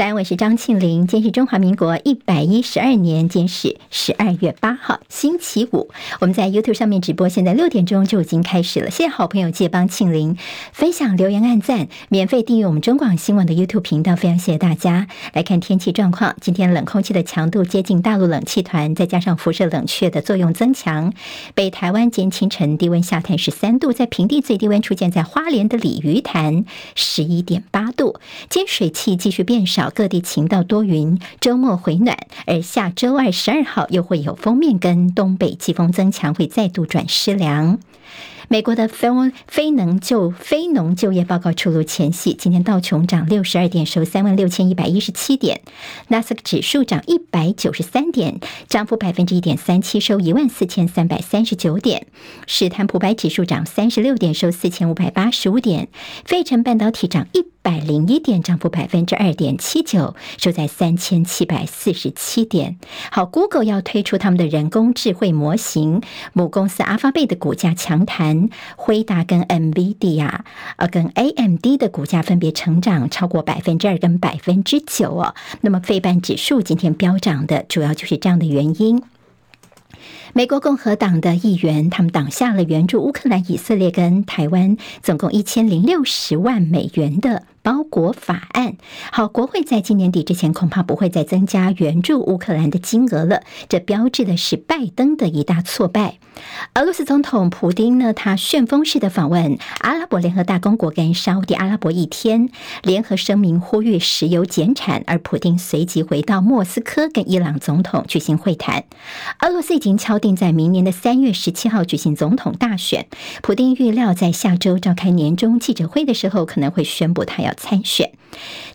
在安，我是张庆玲。今天是中华民国一百一十二年，今天是十二月八号，星期五。我们在 YouTube 上面直播，现在六点钟就已经开始了。谢谢好朋友借帮庆玲分享、留言、按赞，免费订阅我们中广新闻的 YouTube 频道。非常谢谢大家。来看天气状况，今天冷空气的强度接近大陆冷气团，再加上辐射冷却的作用增强，北台湾今天清晨低温下探十三度，在平地最低温出现在花莲的鲤鱼潭十一点八度。今水汽继续变少。各地晴到多云，周末回暖，而下周二十二号又会有锋面跟东北季风增强，会再度转湿凉。美国的非非农就非农就业报告出炉前夕，今天道琼涨六十二点，收三万六千一百一十七点；纳斯克指数涨一百九十三点，涨幅百分之一点三七，收一万四千三百三十九点；史坦普白指数涨三十六点，收四千五百八十五点；费城半导体涨一百零一点，涨幅百分之二点七九，收在三千七百四十七点。好，Google 要推出他们的人工智慧模型，母公司阿发贝的股价强弹。辉达跟 NVIDIA 呃，跟 AMD 的股价分别成长超过百分之二跟百分之九哦。那么费半指数今天飙涨的主要就是这样的原因。美国共和党的议员他们挡下了援助乌克兰、以色列跟台湾总共一千零六十万美元的。包裹法案，好，国会在今年底之前恐怕不会再增加援助乌克兰的金额了。这标志的是拜登的一大挫败。俄罗斯总统普丁呢，他旋风式的访问阿拉伯联合大公国跟沙乌地阿拉伯一天，联合声明呼吁石油减产，而普丁随即回到莫斯科跟伊朗总统举行会谈。俄罗斯已经敲定在明年的三月十七号举行总统大选，普丁预料在下周召开年终记者会的时候，可能会宣布他要。参选，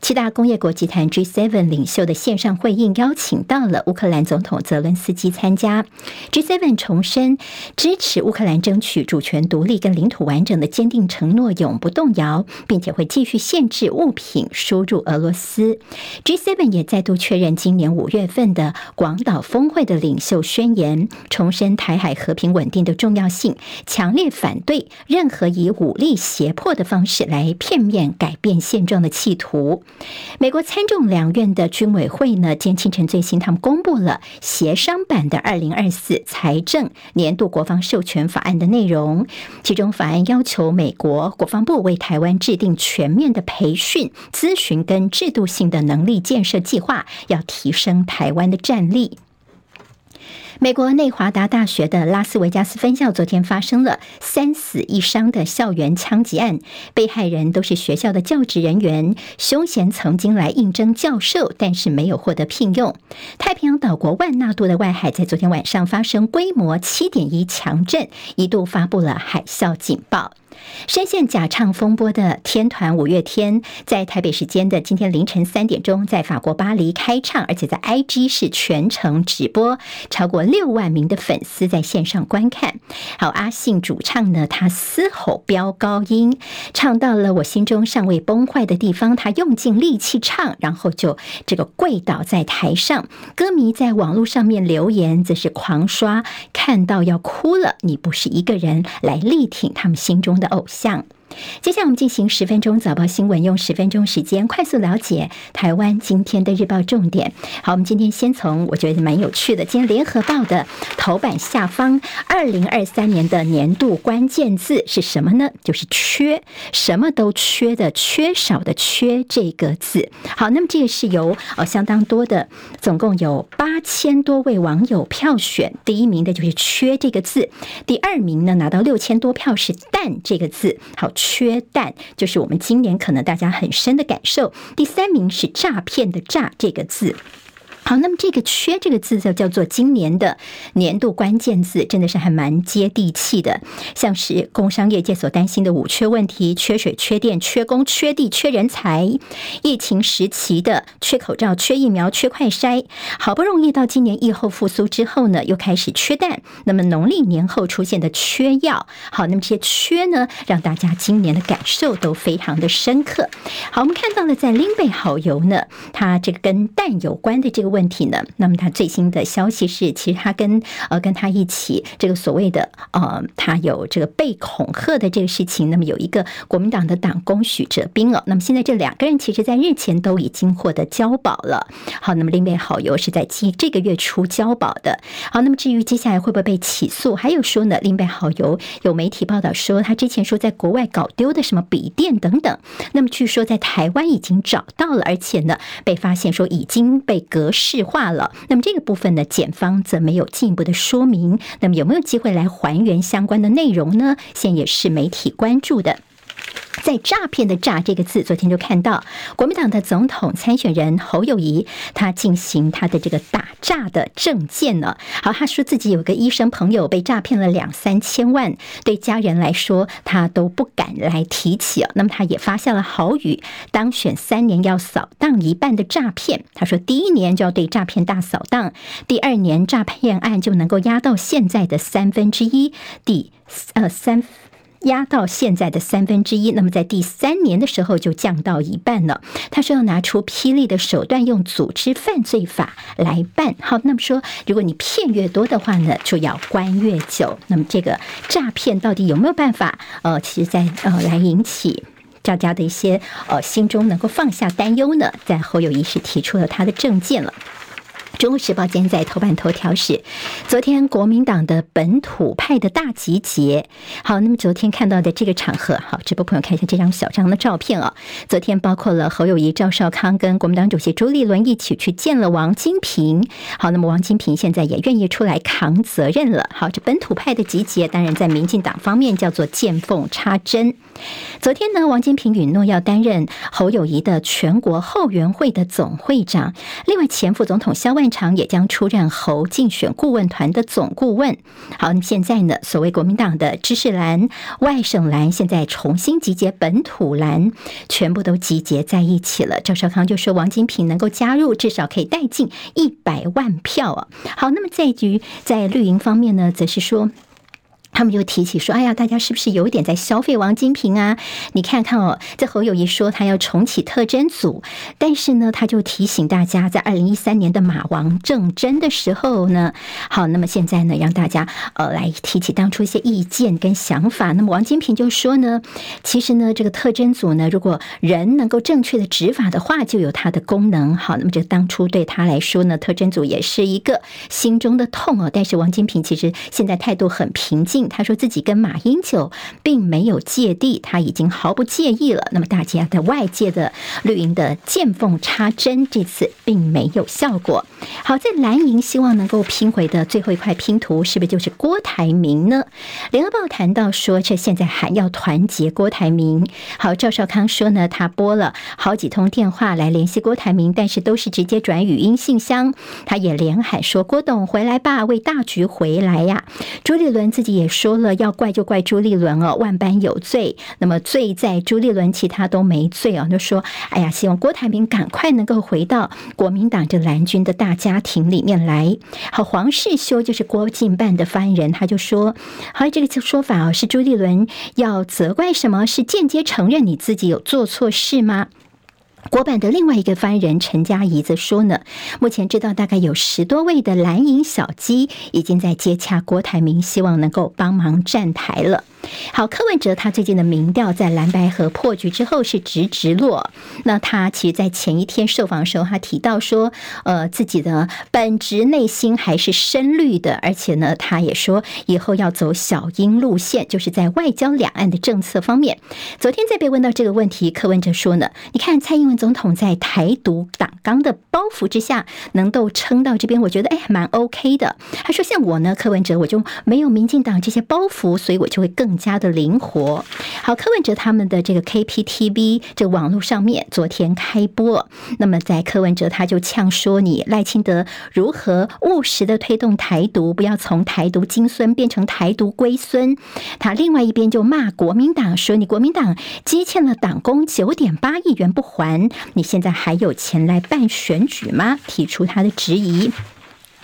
七大工业国集团 G7 领袖的线上会议邀请到了乌克兰总统泽伦斯基参加。G7 重申支持乌克兰争取主权独立跟领土完整的坚定承诺永不动摇，并且会继续限制物品输入俄罗斯。G7 也再度确认今年五月份的广岛峰会的领袖宣言，重申台海和平稳定的重要性，强烈反对任何以武力胁迫的方式来片面改变现状的企图。图美国参众两院的军委会呢，今天清晨最新，他们公布了协商版的二零二四财政年度国防授权法案的内容。其中，法案要求美国国防部为台湾制定全面的培训、咨询跟制度性的能力建设计划，要提升台湾的战力。美国内华达大学的拉斯维加斯分校昨天发生了三死一伤的校园枪击案，被害人都是学校的教职人员，凶嫌曾经来应征教授，但是没有获得聘用。太平洋岛国万纳度的外海在昨天晚上发生规模七点一强震，一度发布了海啸警报。深陷假唱风波的天团五月天，在台北时间的今天凌晨三点钟，在法国巴黎开唱，而且在 IG 是全程直播，超过六万名的粉丝在线上观看。还有阿信主唱呢，他嘶吼飙高音，唱到了我心中尚未崩坏的地方，他用尽力气唱，然后就这个跪倒在台上。歌迷在网络上面留言，则是狂刷，看到要哭了。你不是一个人，来力挺他们心中的偶像。接下来我们进行十分钟早报新闻，用十分钟时间快速了解台湾今天的日报重点。好，我们今天先从我觉得蛮有趣的，今天联合报的头版下方，二零二三年的年度关键字是什么呢？就是缺，什么都缺的，缺少的缺这个字。好，那么这个是由呃相当多的，总共有八千多位网友票选，第一名的就是缺这个字，第二名呢拿到六千多票是但这个字。好。缺蛋就是我们今年可能大家很深的感受。第三名是诈骗的诈这个字。好，那么这个“缺”这个字就叫做今年的年度关键字，真的是还蛮接地气的。像是工商业界所担心的五缺问题：缺水、缺电、缺工、缺地、缺人才；疫情时期的缺口罩、缺疫苗、缺快筛。好不容易到今年疫后复苏之后呢，又开始缺蛋。那么农历年后出现的缺药，好，那么这些缺呢，让大家今年的感受都非常的深刻。好，我们看到了在林北好油呢，它这个跟蛋有关的这个。问题呢？那么他最新的消息是，其实他跟呃跟他一起这个所谓的呃，他有这个被恐吓的这个事情。那么有一个国民党的党工许哲彬哦，那么现在这两个人其实在日前都已经获得交保了。好，那么另外好友是在今这个月初交保的。好，那么至于接下来会不会被起诉，还有说呢，另外好友有媒体报道说，他之前说在国外搞丢的什么笔电等等，那么据说在台湾已经找到了，而且呢被发现说已经被格式化了。那么这个部分呢，检方则没有进一步的说明。那么有没有机会来还原相关的内容呢？现在也是媒体关注的。在诈骗的“诈”这个字，昨天就看到国民党的总统参选人侯友谊，他进行他的这个打诈的证见呢。好，他说自己有个医生朋友被诈骗了两三千万，对家人来说他都不敢来提起。那么他也发下了豪语，当选三年要扫荡一半的诈骗。他说第一年就要对诈骗大扫荡，第二年诈骗案就能够压到现在的三分之一，第呃三。压到现在的三分之一，那么在第三年的时候就降到一半了。他说要拿出霹雳的手段，用组织犯罪法来办。好，那么说如果你骗越多的话呢，就要关越久。那么这个诈骗到底有没有办法？呃，其实在呃来引起大家的一些呃心中能够放下担忧呢？在侯友谊是提出了他的政见了。中国时报今天在头版头条是，昨天国民党的本土派的大集结。好，那么昨天看到的这个场合，好，直播朋友看一下这张小张的照片啊。昨天包括了侯友谊、赵少康跟国民党主席朱立伦一起去见了王金平。好，那么王金平现在也愿意出来扛责任了。好，这本土派的集结，当然在民进党方面叫做见缝插针。昨天呢，王金平允诺要担任侯友谊的全国后援会的总会长。另外，前副总统萧万。常也将出任侯竞选顾问团的总顾问。好，那么现在呢，所谓国民党的知识蓝、外省蓝，现在重新集结本土蓝，全部都集结在一起了。赵少康就说，王金平能够加入，至少可以带进一百万票啊。好，那么这一局在绿营方面呢，则是说。他们就提起说：“哎呀，大家是不是有点在消费王金平啊？你看看哦，这侯友谊说他要重启特征组，但是呢，他就提醒大家，在二零一三年的马王政争的时候呢，好，那么现在呢，让大家呃来提起当初一些意见跟想法。那么王金平就说呢，其实呢，这个特征组呢，如果人能够正确的执法的话，就有它的功能。好，那么这当初对他来说呢，特征组也是一个心中的痛哦。但是王金平其实现在态度很平静。”他说自己跟马英九并没有芥蒂，他已经毫不介意了。那么大家在外界的绿营的见缝插针，这次并没有效果。好，在蓝营希望能够拼回的最后一块拼图，是不是就是郭台铭呢？联合报谈到说，这现在还要团结郭台铭。好，赵少康说呢，他拨了好几通电话来联系郭台铭，但是都是直接转语音信箱。他也连喊说：“郭董回来吧，为大局回来呀！”朱立伦自己也。说了要怪就怪朱立伦哦，万般有罪，那么罪在朱立伦，其他都没罪哦。就说，哎呀，希望郭台铭赶快能够回到国民党这蓝军的大家庭里面来。好，黄世修就是国进办的发言人，他就说，好，这个说法哦，是朱立伦要责怪什么？是间接承认你自己有做错事吗？国版的另外一个发言人陈佳仪则说呢，目前知道大概有十多位的蓝营小鸡已经在接洽郭台铭，希望能够帮忙站台了。好，柯文哲他最近的民调在蓝白河破局之后是直直落。那他其实，在前一天受访的时候，他提到说，呃，自己的本职内心还是深绿的，而且呢，他也说以后要走小英路线，就是在外交两岸的政策方面。昨天在被问到这个问题，柯文哲说呢，你看蔡英文总总统在台独党纲的包袱之下，能够撑到这边，我觉得哎，蛮 OK 的。他说，像我呢，柯文哲我就没有民进党这些包袱，所以我就会更。加的灵活，好，柯文哲他们的这个 KPTV 这网络上面昨天开播，那么在柯文哲他就呛说，你赖清德如何务实的推动台独，不要从台独金孙变成台独龟孙。他另外一边就骂国民党说，你国民党积欠了党工九点八亿元不还，你现在还有钱来办选举吗？提出他的质疑。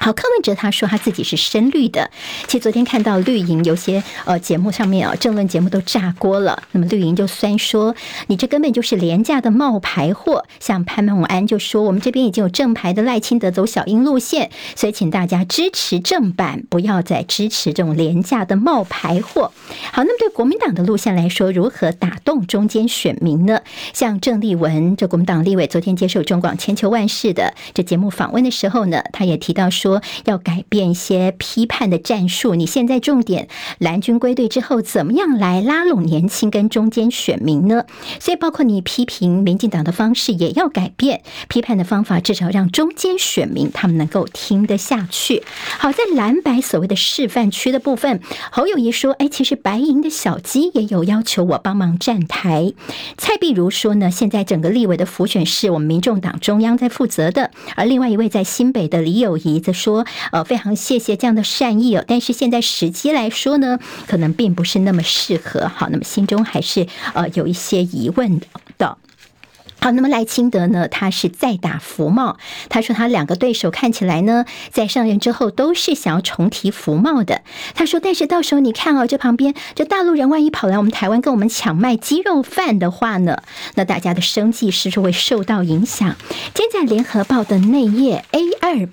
好，柯文哲他说他自己是深绿的。其实昨天看到绿营有些呃节目上面啊，政论节目都炸锅了。那么绿营就酸说，你这根本就是廉价的冒牌货。像潘孟安就说，我们这边已经有正牌的赖清德走小英路线，所以请大家支持正版，不要再支持这种廉价的冒牌货。好，那么对国民党的路线来说，如何打动中间选民呢？像郑丽文这国民党立委昨天接受中广千秋万世的这节目访问的时候呢，他也提到说。说要改变一些批判的战术，你现在重点蓝军归队之后，怎么样来拉拢年轻跟中间选民呢？所以包括你批评民进党的方式也要改变，批判的方法至少让中间选民他们能够听得下去。好，在蓝白所谓的示范区的部分，侯友谊说：“哎，其实白银的小鸡也有要求我帮忙站台。”蔡壁如说呢：“现在整个立委的辅选是我们民众党中央在负责的。”而另外一位在新北的李友谊则说，呃，非常谢谢这样的善意哦，但是现在时机来说呢，可能并不是那么适合。好，那么心中还是呃有一些疑问的。好，那么赖清德呢，他是在打福茂，他说他两个对手看起来呢，在上任之后都是想要重提福茂的。他说，但是到时候你看哦，这旁边这大陆人万一跑来我们台湾跟我们抢卖鸡肉饭的话呢，那大家的生计是不是会受到影响？今天在联合报的内页 A 二。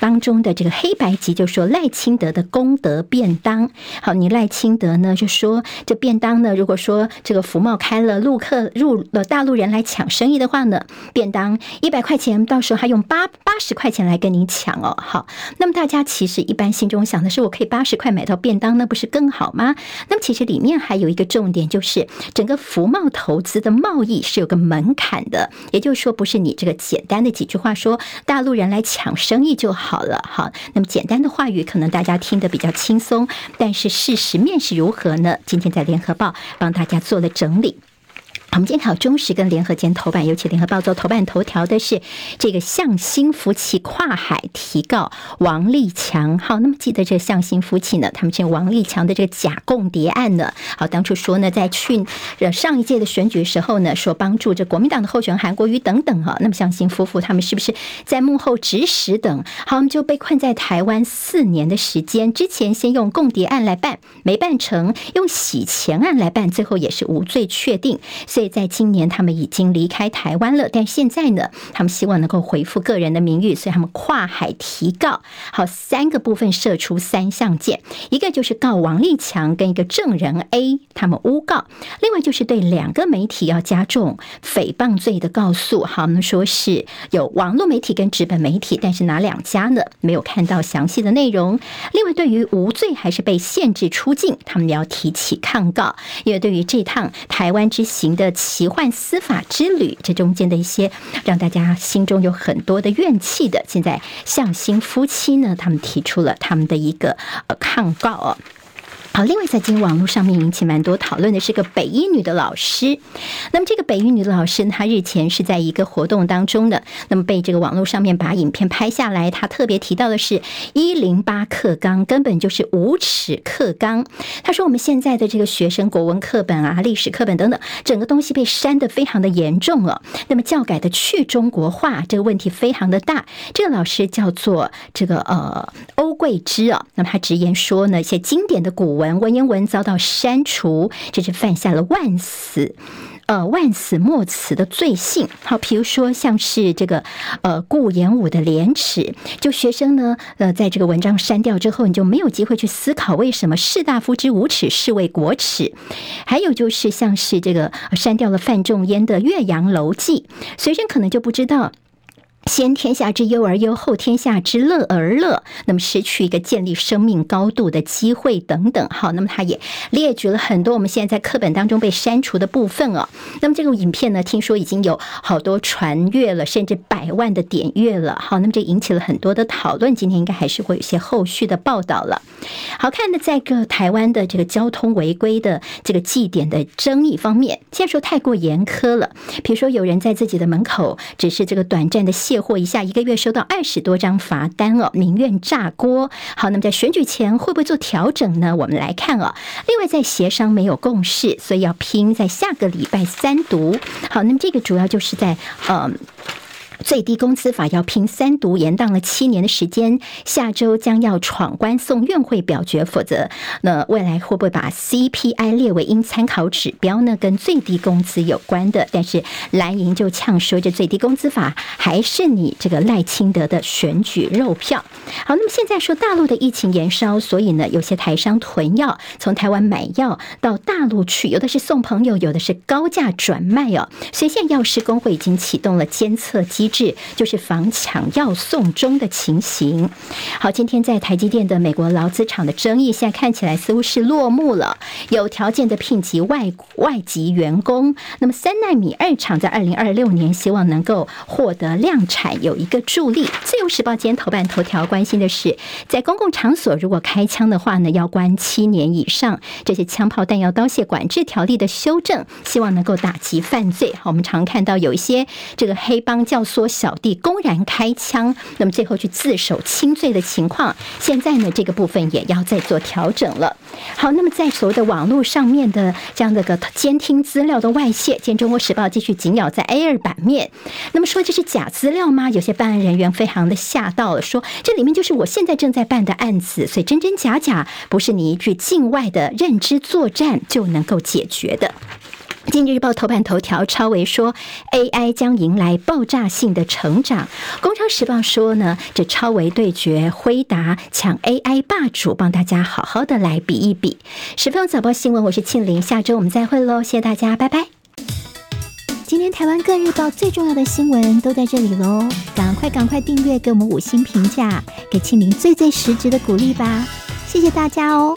当中的这个黑白集就说赖清德的功德便当，好，你赖清德呢就说这便当呢，如果说这个福茂开了，陆客入了大陆人来抢生意的话呢，便当一百块钱，到时候还用八八十块钱来跟你抢哦。好，那么大家其实一般心中想的是，我可以八十块买到便当，那不是更好吗？那么其实里面还有一个重点，就是整个福茂投资的贸易是有个门槛的，也就是说，不是你这个简单的几句话说大陆人来抢生意就好。好了，好，那么简单的话语可能大家听得比较轻松，但是事实面是如何呢？今天在联合报帮大家做了整理。我们今天好中时跟联合间头版，尤其联合报做头版头条的是这个向心夫妻跨海提告王立强。好，那么记得这向心夫妻呢，他们这王立强的这个假共谍案呢，好，当初说呢，在去呃上一届的选举时候呢，说帮助这国民党的候选人韩国瑜等等哈，那么向心夫妇他们是不是在幕后指使等？好，我们就被困在台湾四年的时间，之前先用共谍案来办，没办成，用洗钱案来办，最后也是无罪确定，所以。在今年，他们已经离开台湾了，但现在呢，他们希望能够恢复个人的名誉，所以他们跨海提告。好，三个部分射出三项箭，一个就是告王立强跟一个证人 A 他们诬告，另外就是对两个媒体要加重诽谤罪的告诉。好，我们说是有网络媒体跟纸本媒体，但是哪两家呢？没有看到详细的内容。另外，对于无罪还是被限制出境，他们要提起抗告，因为对于这趟台湾之行的。奇幻司法之旅，这中间的一些让大家心中有很多的怨气的，现在向新夫妻呢，他们提出了他们的一个呃抗告哦。好，另外在今网络上面引起蛮多讨论的是个北一女的老师。那么这个北一女的老师，她日前是在一个活动当中的，那么被这个网络上面把影片拍下来。她特别提到的是一零八课纲根本就是无耻课纲。她说我们现在的这个学生国文课本啊、历史课本等等，整个东西被删得非常的严重了。那么教改的去中国化这个问题非常的大。这个老师叫做这个呃欧桂芝啊，那么他直言说呢，一些经典的古文。文文言文遭到删除，这是犯下了万死，呃万死莫辞的罪行。好，比如说像是这个呃顾炎武的廉耻，就学生呢呃在这个文章删掉之后，你就没有机会去思考为什么士大夫之无耻是谓国耻。还有就是像是这个删掉了范仲淹的《岳阳楼记》，学生可能就不知道。先天下之忧而忧，后天下之乐而乐。那么失去一个建立生命高度的机会等等。好，那么他也列举了很多我们现在在课本当中被删除的部分哦。那么这个影片呢，听说已经有好多传阅了，甚至百万的点阅了。好，那么这引起了很多的讨论。今天应该还是会有些后续的报道了。好看的，在个台湾的这个交通违规的这个记点的争议方面，现在说太过严苛了。比如说，有人在自己的门口只是这个短暂的卸货一下，一个月收到二十多张罚单哦，民怨炸锅。好，那么在选举前会不会做调整呢？我们来看哦。另外，在协商没有共识，所以要拼在下个礼拜三读。好，那么这个主要就是在嗯。最低工资法要拼三读，延宕了七年的时间，下周将要闯关送院会表决，否则那未来会不会把 CPI 列为应参考指标呢？跟最低工资有关的，但是蓝营就呛说，这最低工资法还是你这个赖清德的选举肉票。好，那么现在说大陆的疫情延烧，所以呢，有些台商囤药，从台湾买药到大陆去，有的是送朋友，有的是高价转卖哦。所以现在药师工会已经启动了监测机制，就是防抢药送终的情形。好，今天在台积电的美国劳资厂的争议，现在看起来似乎是落幕了，有条件的聘级外外籍员工。那么三奈米二厂在二零二六年希望能够获得量产，有一个助力。自由时报今天头版头条关心的是，在公共场所如果开枪的话呢，要关七年以上。这些枪炮弹药刀械管制条例的修正，希望能够打击犯罪。好，我们常看到有一些这个黑帮教唆小弟公然开枪，那么最后去自首轻罪的情况，现在呢这个部分也要再做调整了。好，那么在所谓的网络上面的这样的个监听资料的外泄，今天中国时报继续紧咬在 A 二版面。那么说这是假资料吗？有些办案人员非常的吓到了，说这里面就是我现在正在办的案子，所以真真假假不是你一句境外的认知作战就能够解决的。经济日报头版头条，超微说 AI 将迎来爆炸性的成长。工商时报说呢，这超微对决辉达抢 AI 霸主，帮大家好好的来比一比。十分钟早报新闻，我是庆玲，下周我们再会喽，谢谢大家，拜拜。今天台湾各日报最重要的新闻都在这里喽，赶快赶快订阅，给我们五星评价，给庆玲最最实质的鼓励吧，谢谢大家哦。